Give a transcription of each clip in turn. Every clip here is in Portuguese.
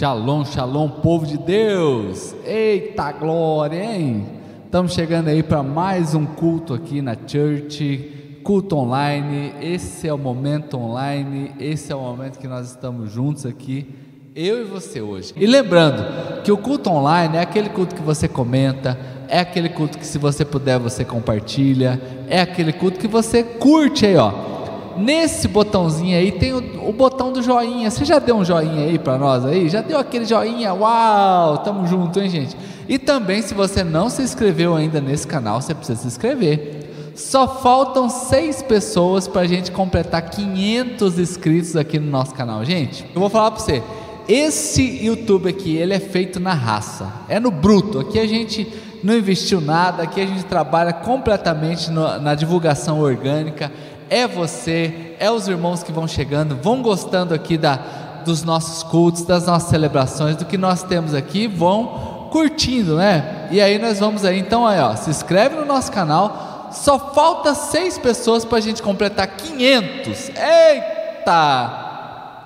Shalom, shalom, povo de Deus! Eita glória, hein? Estamos chegando aí para mais um culto aqui na Church, culto online. Esse é o momento online, esse é o momento que nós estamos juntos aqui, eu e você hoje. E lembrando que o culto online é aquele culto que você comenta, é aquele culto que se você puder você compartilha, é aquele culto que você curte aí, ó nesse botãozinho aí tem o, o, botão do joinha. Você já deu um joinha aí para nós aí? Já deu aquele joinha? Uau! Tamo junto, hein, gente? E também, se você não se inscreveu ainda nesse canal, você precisa se inscrever. Só faltam seis pessoas para a gente completar 500 inscritos aqui no nosso canal, gente. Eu vou falar para você. Esse YouTube aqui, ele é feito na raça, é no bruto. Aqui a gente não investiu nada, aqui a gente trabalha completamente no, na divulgação orgânica é você, é os irmãos que vão chegando, vão gostando aqui da, dos nossos cultos, das nossas celebrações, do que nós temos aqui, vão curtindo, né? E aí nós vamos aí, então aí ó, se inscreve no nosso canal, só falta seis pessoas para a gente completar 500, eita!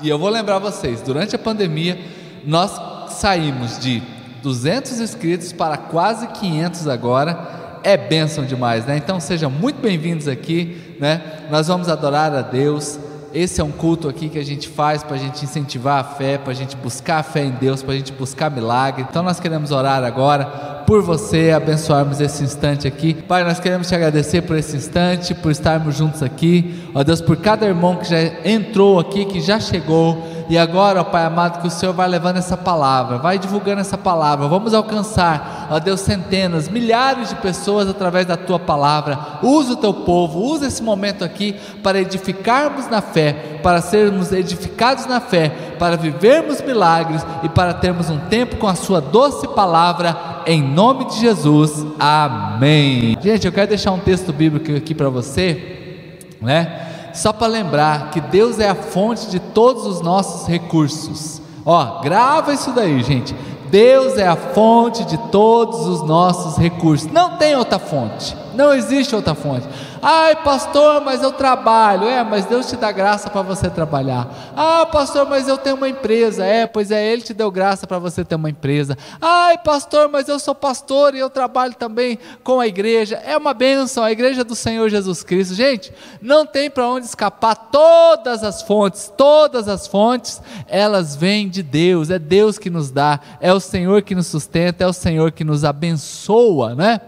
E eu vou lembrar vocês, durante a pandemia, nós saímos de 200 inscritos para quase 500 agora, é bênção demais, né? Então sejam muito bem-vindos aqui, né? Nós vamos adorar a Deus. Esse é um culto aqui que a gente faz para a gente incentivar a fé, para a gente buscar a fé em Deus, para a gente buscar milagre. Então nós queremos orar agora por você, abençoarmos esse instante aqui. Pai, nós queremos te agradecer por esse instante, por estarmos juntos aqui. Ó Deus, por cada irmão que já entrou aqui, que já chegou e agora, ó Pai amado, que o Senhor vai levando essa palavra, vai divulgando essa palavra. Vamos alcançar, ó Deus, centenas, milhares de pessoas através da tua palavra. Usa o teu povo, usa esse momento aqui para edificarmos na fé, para sermos edificados na fé, para vivermos milagres e para termos um tempo com a sua doce palavra. Em nome de Jesus. Amém. Gente, eu quero deixar um texto bíblico aqui para você, né? Só para lembrar que Deus é a fonte de todos os nossos recursos. Ó, grava isso daí, gente. Deus é a fonte de todos os nossos recursos. Não tem outra fonte. Não existe outra fonte. Ai, pastor, mas eu trabalho. É, mas Deus te dá graça para você trabalhar. Ah, pastor, mas eu tenho uma empresa. É, pois é, Ele te deu graça para você ter uma empresa. Ai, pastor, mas eu sou pastor e eu trabalho também com a igreja. É uma bênção, a igreja do Senhor Jesus Cristo. Gente, não tem para onde escapar. Todas as fontes, todas as fontes, elas vêm de Deus. É Deus que nos dá, é o Senhor que nos sustenta, é o Senhor que nos abençoa, né?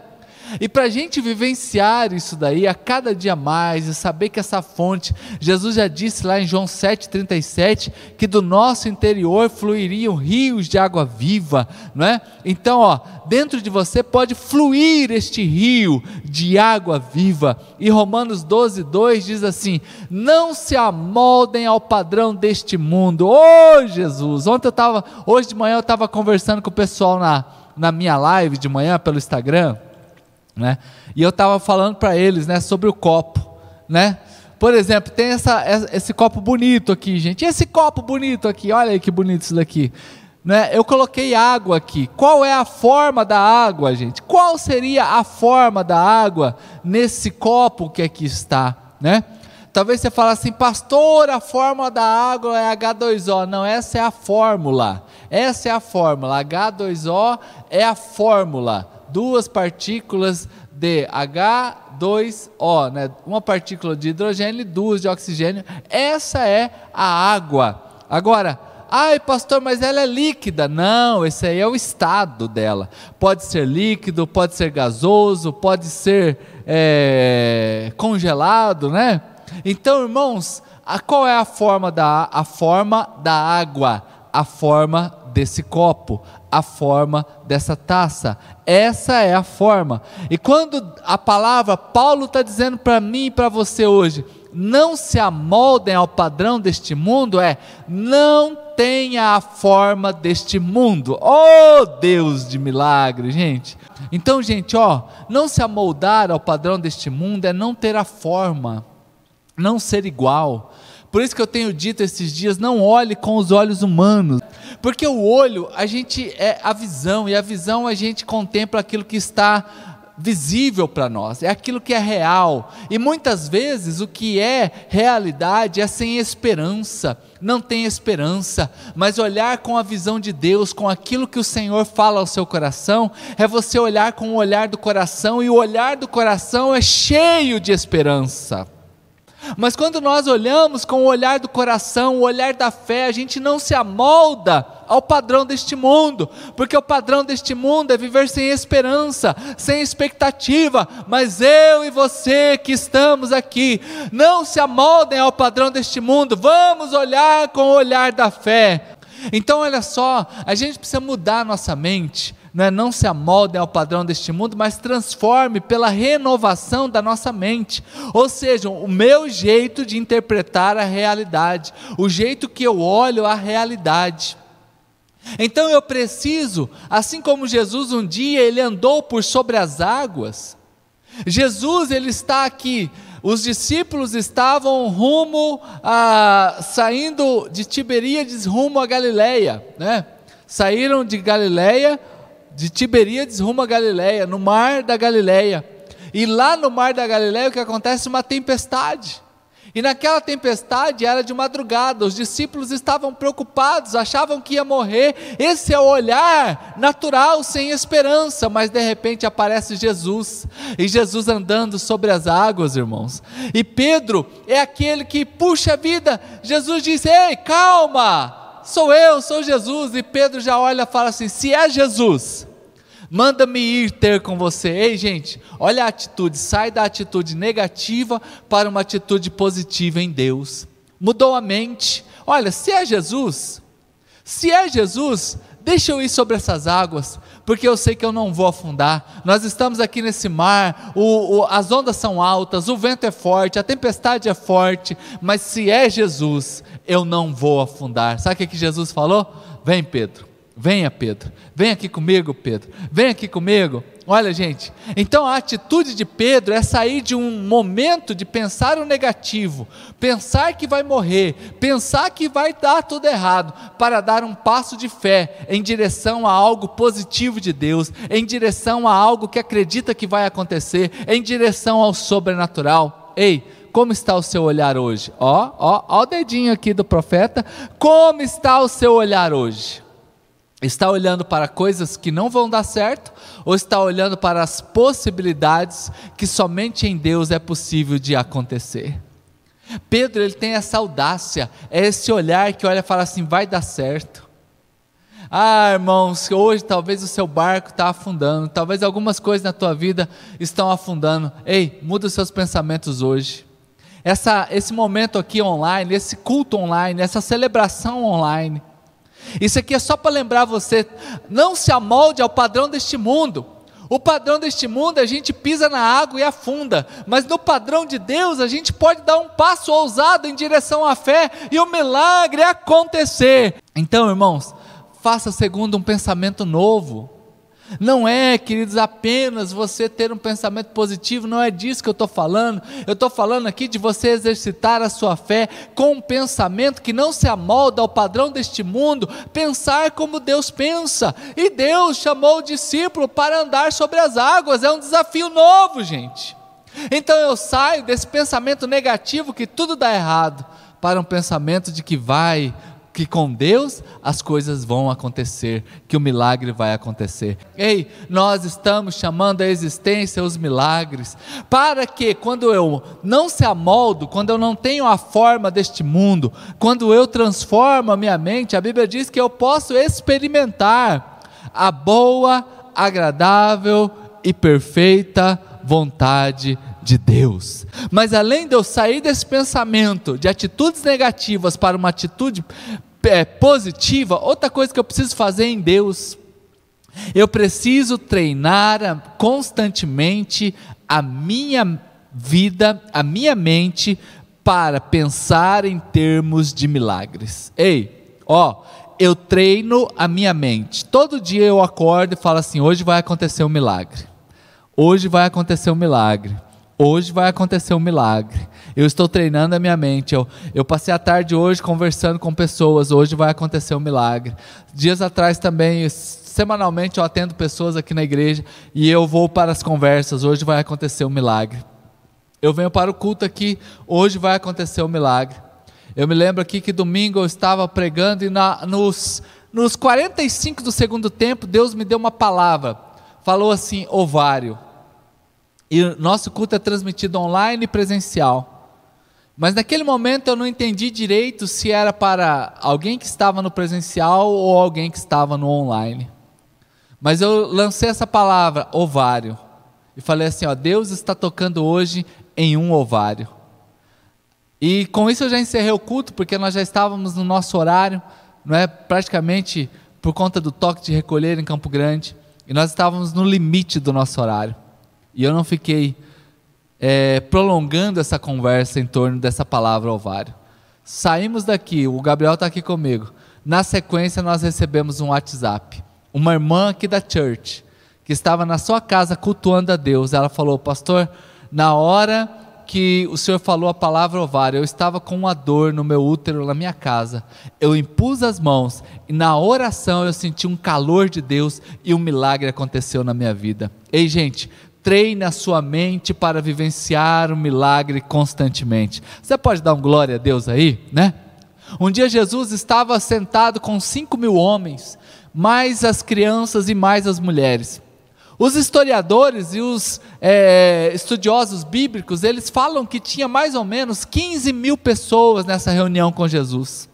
E para a gente vivenciar isso daí a cada dia mais e saber que essa fonte, Jesus já disse lá em João 7,37 que do nosso interior fluiriam rios de água viva, não é? Então, ó, dentro de você pode fluir este rio de água viva. E Romanos 12, 2 diz assim: Não se amoldem ao padrão deste mundo. Ô oh, Jesus! Ontem eu estava, hoje de manhã eu estava conversando com o pessoal na, na minha live de manhã pelo Instagram né? E eu estava falando para eles, né, sobre o copo, né? Por exemplo, tem essa, esse copo bonito aqui, gente. Esse copo bonito aqui, olha aí que bonito isso daqui. Né? Eu coloquei água aqui. Qual é a forma da água, gente? Qual seria a forma da água nesse copo que aqui está, né? Talvez você fale assim, pastor, a forma da água é H2O. Não, essa é a fórmula. Essa é a fórmula. H2O é a fórmula duas partículas de H2O, né? uma partícula de hidrogênio e duas de oxigênio. Essa é a água. Agora, ai pastor, mas ela é líquida. Não, esse aí é o estado dela. Pode ser líquido, pode ser gasoso, pode ser é, congelado, né? Então, irmãos, a, qual é a forma da a forma da água? A forma desse copo, a forma dessa taça. Essa é a forma. E quando a palavra, Paulo está dizendo para mim e para você hoje, não se amoldem ao padrão deste mundo, é não tenha a forma deste mundo. Oh Deus de milagre, gente. Então, gente, ó, não se amoldar ao padrão deste mundo é não ter a forma, não ser igual. Por isso que eu tenho dito esses dias, não olhe com os olhos humanos. Porque o olho, a gente é a visão, e a visão a gente contempla aquilo que está visível para nós, é aquilo que é real. E muitas vezes o que é realidade é sem esperança, não tem esperança, mas olhar com a visão de Deus, com aquilo que o Senhor fala ao seu coração, é você olhar com o olhar do coração, e o olhar do coração é cheio de esperança. Mas quando nós olhamos com o olhar do coração, o olhar da fé, a gente não se amolda ao padrão deste mundo, porque o padrão deste mundo é viver sem esperança, sem expectativa, mas eu e você que estamos aqui, não se amoldem ao padrão deste mundo, vamos olhar com o olhar da fé. Então, olha só, a gente precisa mudar nossa mente, não, é, não se amoldem ao padrão deste mundo, mas transforme pela renovação da nossa mente. Ou seja, o meu jeito de interpretar a realidade, o jeito que eu olho a realidade. Então eu preciso, assim como Jesus um dia ele andou por sobre as águas, Jesus ele está aqui os discípulos estavam rumo a saindo de Tiberíades rumo a Galileia, né? Saíram de Galileia de Tiberíades rumo a Galiléia, no mar da Galiléia. E lá no mar da Galiléia o que acontece? Uma tempestade. E naquela tempestade era de madrugada, os discípulos estavam preocupados, achavam que ia morrer. Esse é o olhar natural, sem esperança, mas de repente aparece Jesus, e Jesus andando sobre as águas, irmãos. E Pedro é aquele que puxa a vida. Jesus diz: Ei, calma, sou eu, sou Jesus. E Pedro já olha e fala assim: se é Jesus, manda-me ir ter com você. Ei, gente, olha a atitude, sai da atitude negativa para uma atitude positiva em Deus. Mudou a mente. Olha, se é Jesus, se é Jesus, deixa eu ir sobre essas águas, porque eu sei que eu não vou afundar. Nós estamos aqui nesse mar, o, o, as ondas são altas, o vento é forte, a tempestade é forte, mas se é Jesus, eu não vou afundar. Sabe o que, que Jesus falou? Vem, Pedro, venha, Pedro, vem aqui comigo, Pedro, vem aqui comigo. Olha, gente, então a atitude de Pedro é sair de um momento de pensar o negativo, pensar que vai morrer, pensar que vai dar tudo errado, para dar um passo de fé em direção a algo positivo de Deus, em direção a algo que acredita que vai acontecer, em direção ao sobrenatural. Ei, como está o seu olhar hoje? Ó, ó, ó o dedinho aqui do profeta. Como está o seu olhar hoje? Está olhando para coisas que não vão dar certo ou está olhando para as possibilidades que somente em Deus é possível de acontecer? Pedro, ele tem essa audácia, é esse olhar que olha e fala assim: vai dar certo. Ah, irmãos, hoje talvez o seu barco está afundando, talvez algumas coisas na tua vida estão afundando. Ei, muda os seus pensamentos hoje essa, esse momento aqui online, esse culto online, essa celebração online. Isso aqui é só para lembrar você, não se amolde ao padrão deste mundo. O padrão deste mundo a gente pisa na água e afunda, mas no padrão de Deus a gente pode dar um passo ousado em direção à fé e o milagre acontecer. Então, irmãos, faça segundo um pensamento novo. Não é, queridos, apenas você ter um pensamento positivo, não é disso que eu estou falando. Eu estou falando aqui de você exercitar a sua fé com um pensamento que não se amolda ao padrão deste mundo, pensar como Deus pensa. E Deus chamou o discípulo para andar sobre as águas, é um desafio novo, gente. Então eu saio desse pensamento negativo que tudo dá errado, para um pensamento de que vai que com Deus as coisas vão acontecer, que o milagre vai acontecer. Ei, nós estamos chamando a existência os milagres, para que quando eu não se amoldo, quando eu não tenho a forma deste mundo, quando eu transformo a minha mente, a Bíblia diz que eu posso experimentar a boa, agradável e perfeita vontade de Deus. Mas além de eu sair desse pensamento de atitudes negativas para uma atitude é, positiva, outra coisa que eu preciso fazer em Deus, eu preciso treinar constantemente a minha vida, a minha mente, para pensar em termos de milagres. Ei, ó, eu treino a minha mente. Todo dia eu acordo e falo assim: hoje vai acontecer um milagre. Hoje vai acontecer um milagre. Hoje vai acontecer um milagre. Eu estou treinando a minha mente. Eu, eu passei a tarde hoje conversando com pessoas. Hoje vai acontecer um milagre. Dias atrás também, semanalmente eu atendo pessoas aqui na igreja e eu vou para as conversas. Hoje vai acontecer um milagre. Eu venho para o culto aqui, hoje vai acontecer um milagre. Eu me lembro aqui que domingo eu estava pregando e na, nos, nos 45 do segundo tempo, Deus me deu uma palavra. Falou assim: ovário. E nosso culto é transmitido online e presencial. Mas naquele momento eu não entendi direito se era para alguém que estava no presencial ou alguém que estava no online. Mas eu lancei essa palavra, ovário, e falei assim: ó, Deus está tocando hoje em um ovário. E com isso eu já encerrei o culto, porque nós já estávamos no nosso horário, não é? praticamente por conta do toque de recolher em Campo Grande, e nós estávamos no limite do nosso horário. E eu não fiquei é, prolongando essa conversa em torno dessa palavra ovário. Saímos daqui, o Gabriel está aqui comigo. Na sequência, nós recebemos um WhatsApp. Uma irmã aqui da church, que estava na sua casa cultuando a Deus, ela falou: Pastor, na hora que o Senhor falou a palavra ovário, eu estava com uma dor no meu útero na minha casa. Eu impus as mãos e na oração eu senti um calor de Deus e um milagre aconteceu na minha vida. Ei, gente, treine a sua mente para vivenciar o milagre constantemente. Você pode dar um glória a Deus aí, né? Um dia Jesus estava sentado com cinco mil homens, mais as crianças e mais as mulheres. Os historiadores e os é, estudiosos bíblicos, eles falam que tinha mais ou menos 15 mil pessoas nessa reunião com Jesus.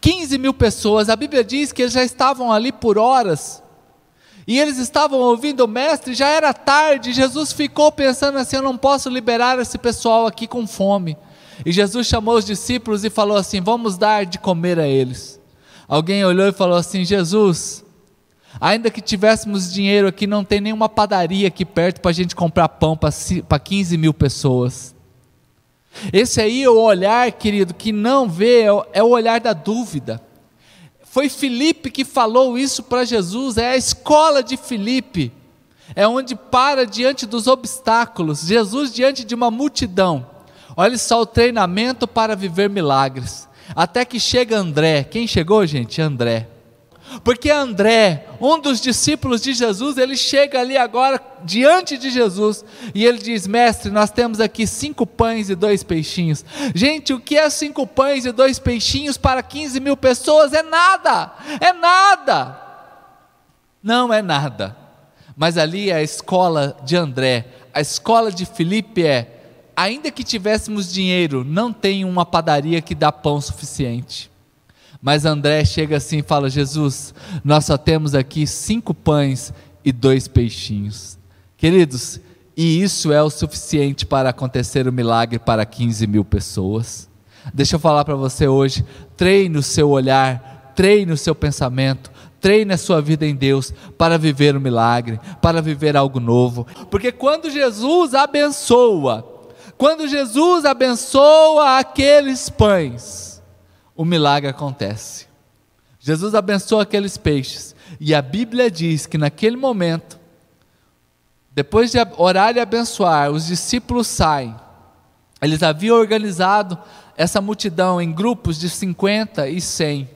15 mil pessoas, a Bíblia diz que eles já estavam ali por horas, e eles estavam ouvindo o mestre, já era tarde, Jesus ficou pensando assim: eu não posso liberar esse pessoal aqui com fome. E Jesus chamou os discípulos e falou assim: vamos dar de comer a eles. Alguém olhou e falou assim: Jesus, ainda que tivéssemos dinheiro aqui, não tem nenhuma padaria aqui perto para a gente comprar pão para 15 mil pessoas. Esse aí é o olhar, querido, que não vê, é o olhar da dúvida. Foi Filipe que falou isso para Jesus, é a escola de Filipe. É onde para diante dos obstáculos, Jesus diante de uma multidão. Olha só o treinamento para viver milagres. Até que chega André. Quem chegou, gente? André. Porque André, um dos discípulos de Jesus, ele chega ali agora diante de Jesus e ele diz: Mestre, nós temos aqui cinco pães e dois peixinhos. Gente, o que é cinco pães e dois peixinhos para 15 mil pessoas? É nada, é nada. Não é nada. Mas ali é a escola de André, a escola de Filipe é: ainda que tivéssemos dinheiro, não tem uma padaria que dá pão suficiente. Mas André chega assim e fala: Jesus, nós só temos aqui cinco pães e dois peixinhos. Queridos, e isso é o suficiente para acontecer o um milagre para 15 mil pessoas. Deixa eu falar para você hoje: treine o seu olhar, treine o seu pensamento, treine a sua vida em Deus para viver um milagre, para viver algo novo. Porque quando Jesus abençoa, quando Jesus abençoa aqueles pães, o milagre acontece. Jesus abençoa aqueles peixes, e a Bíblia diz que naquele momento, depois de orar e abençoar, os discípulos saem. Eles haviam organizado essa multidão em grupos de 50 e 100.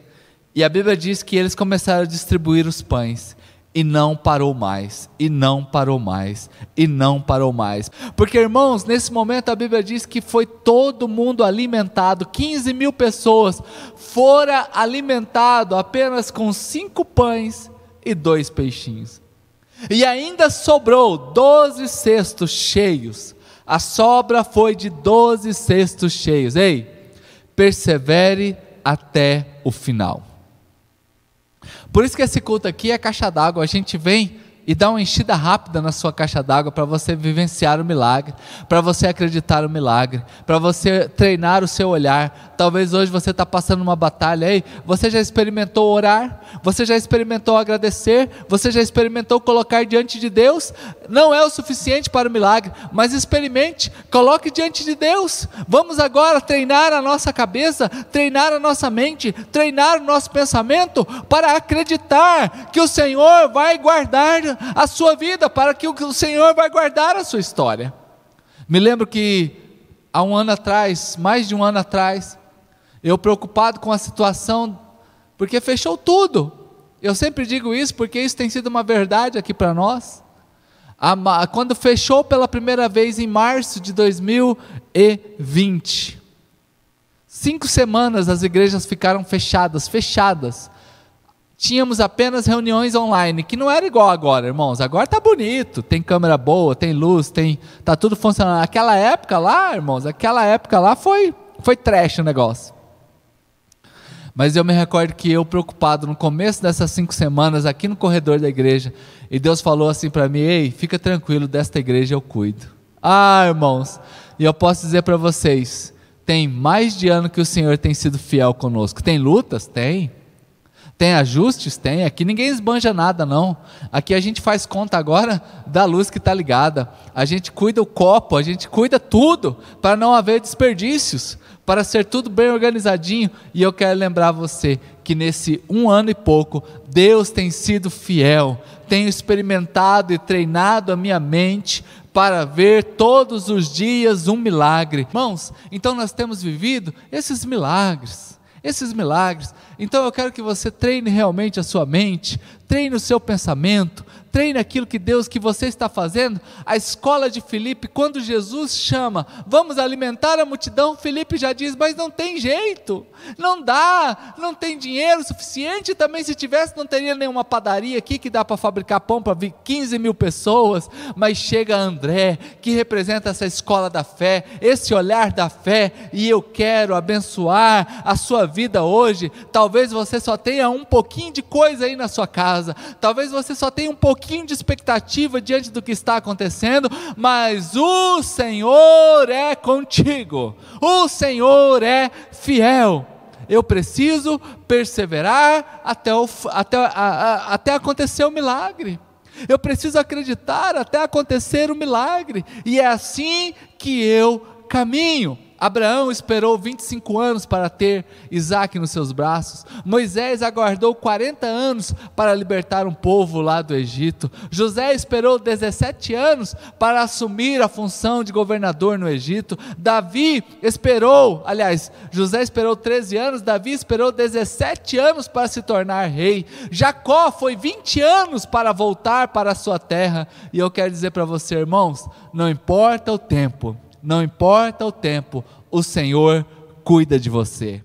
E a Bíblia diz que eles começaram a distribuir os pães e não parou mais, e não parou mais, e não parou mais. Porque, irmãos, nesse momento a Bíblia diz que foi todo mundo alimentado, 15 mil pessoas fora alimentado apenas com cinco pães e dois peixinhos. E ainda sobrou 12 cestos cheios. A sobra foi de 12 cestos cheios. Ei, persevere até o final. Por isso que esse culto aqui é caixa d'água. A gente vem e dá uma enchida rápida na sua caixa d'água para você vivenciar o milagre, para você acreditar no milagre, para você treinar o seu olhar. Talvez hoje você está passando uma batalha aí. Você já experimentou orar? Você já experimentou agradecer? Você já experimentou colocar diante de Deus? Não é o suficiente para o milagre, mas experimente, coloque diante de Deus. Vamos agora treinar a nossa cabeça, treinar a nossa mente, treinar o nosso pensamento para acreditar que o Senhor vai guardar a sua vida, para que o Senhor vai guardar a sua história. Me lembro que há um ano atrás, mais de um ano atrás, eu preocupado com a situação, porque fechou tudo. Eu sempre digo isso porque isso tem sido uma verdade aqui para nós. Quando fechou pela primeira vez em março de 2020, cinco semanas as igrejas ficaram fechadas, fechadas. Tínhamos apenas reuniões online, que não era igual agora, irmãos. Agora tá bonito, tem câmera boa, tem luz, tem tá tudo funcionando. Aquela época lá, irmãos, aquela época lá foi foi trash o negócio. Mas eu me recordo que eu, preocupado no começo dessas cinco semanas, aqui no corredor da igreja, e Deus falou assim para mim: Ei, fica tranquilo, desta igreja eu cuido. Ah, irmãos, e eu posso dizer para vocês: tem mais de ano que o Senhor tem sido fiel conosco. Tem lutas? Tem. Tem ajustes? Tem. Aqui ninguém esbanja nada, não. Aqui a gente faz conta agora da luz que está ligada. A gente cuida o copo, a gente cuida tudo, para não haver desperdícios para ser tudo bem organizadinho. E eu quero lembrar você que nesse um ano e pouco, Deus tem sido fiel, tenho experimentado e treinado a minha mente para ver todos os dias um milagre. Irmãos, então nós temos vivido esses milagres, esses milagres. Então eu quero que você treine realmente a sua mente, treine o seu pensamento, treine aquilo que Deus, que você está fazendo. A escola de Filipe, quando Jesus chama, vamos alimentar a multidão, Filipe já diz, mas não tem jeito, não dá, não tem dinheiro suficiente. Também, se tivesse, não teria nenhuma padaria aqui que dá para fabricar pão para 15 mil pessoas. Mas chega André, que representa essa escola da fé, esse olhar da fé, e eu quero abençoar a sua vida hoje. Talvez você só tenha um pouquinho de coisa aí na sua casa, talvez você só tenha um pouquinho pouquinho de expectativa diante do que está acontecendo, mas o Senhor é contigo, o Senhor é fiel. Eu preciso perseverar até, o, até, a, a, até acontecer o milagre. Eu preciso acreditar até acontecer o milagre, e é assim que eu caminho. Abraão esperou 25 anos para ter Isaac nos seus braços. Moisés aguardou 40 anos para libertar um povo lá do Egito. José esperou 17 anos para assumir a função de governador no Egito. Davi esperou, aliás, José esperou 13 anos, Davi esperou 17 anos para se tornar rei. Jacó foi 20 anos para voltar para a sua terra. E eu quero dizer para você, irmãos, não importa o tempo não importa o tempo, o Senhor cuida de você.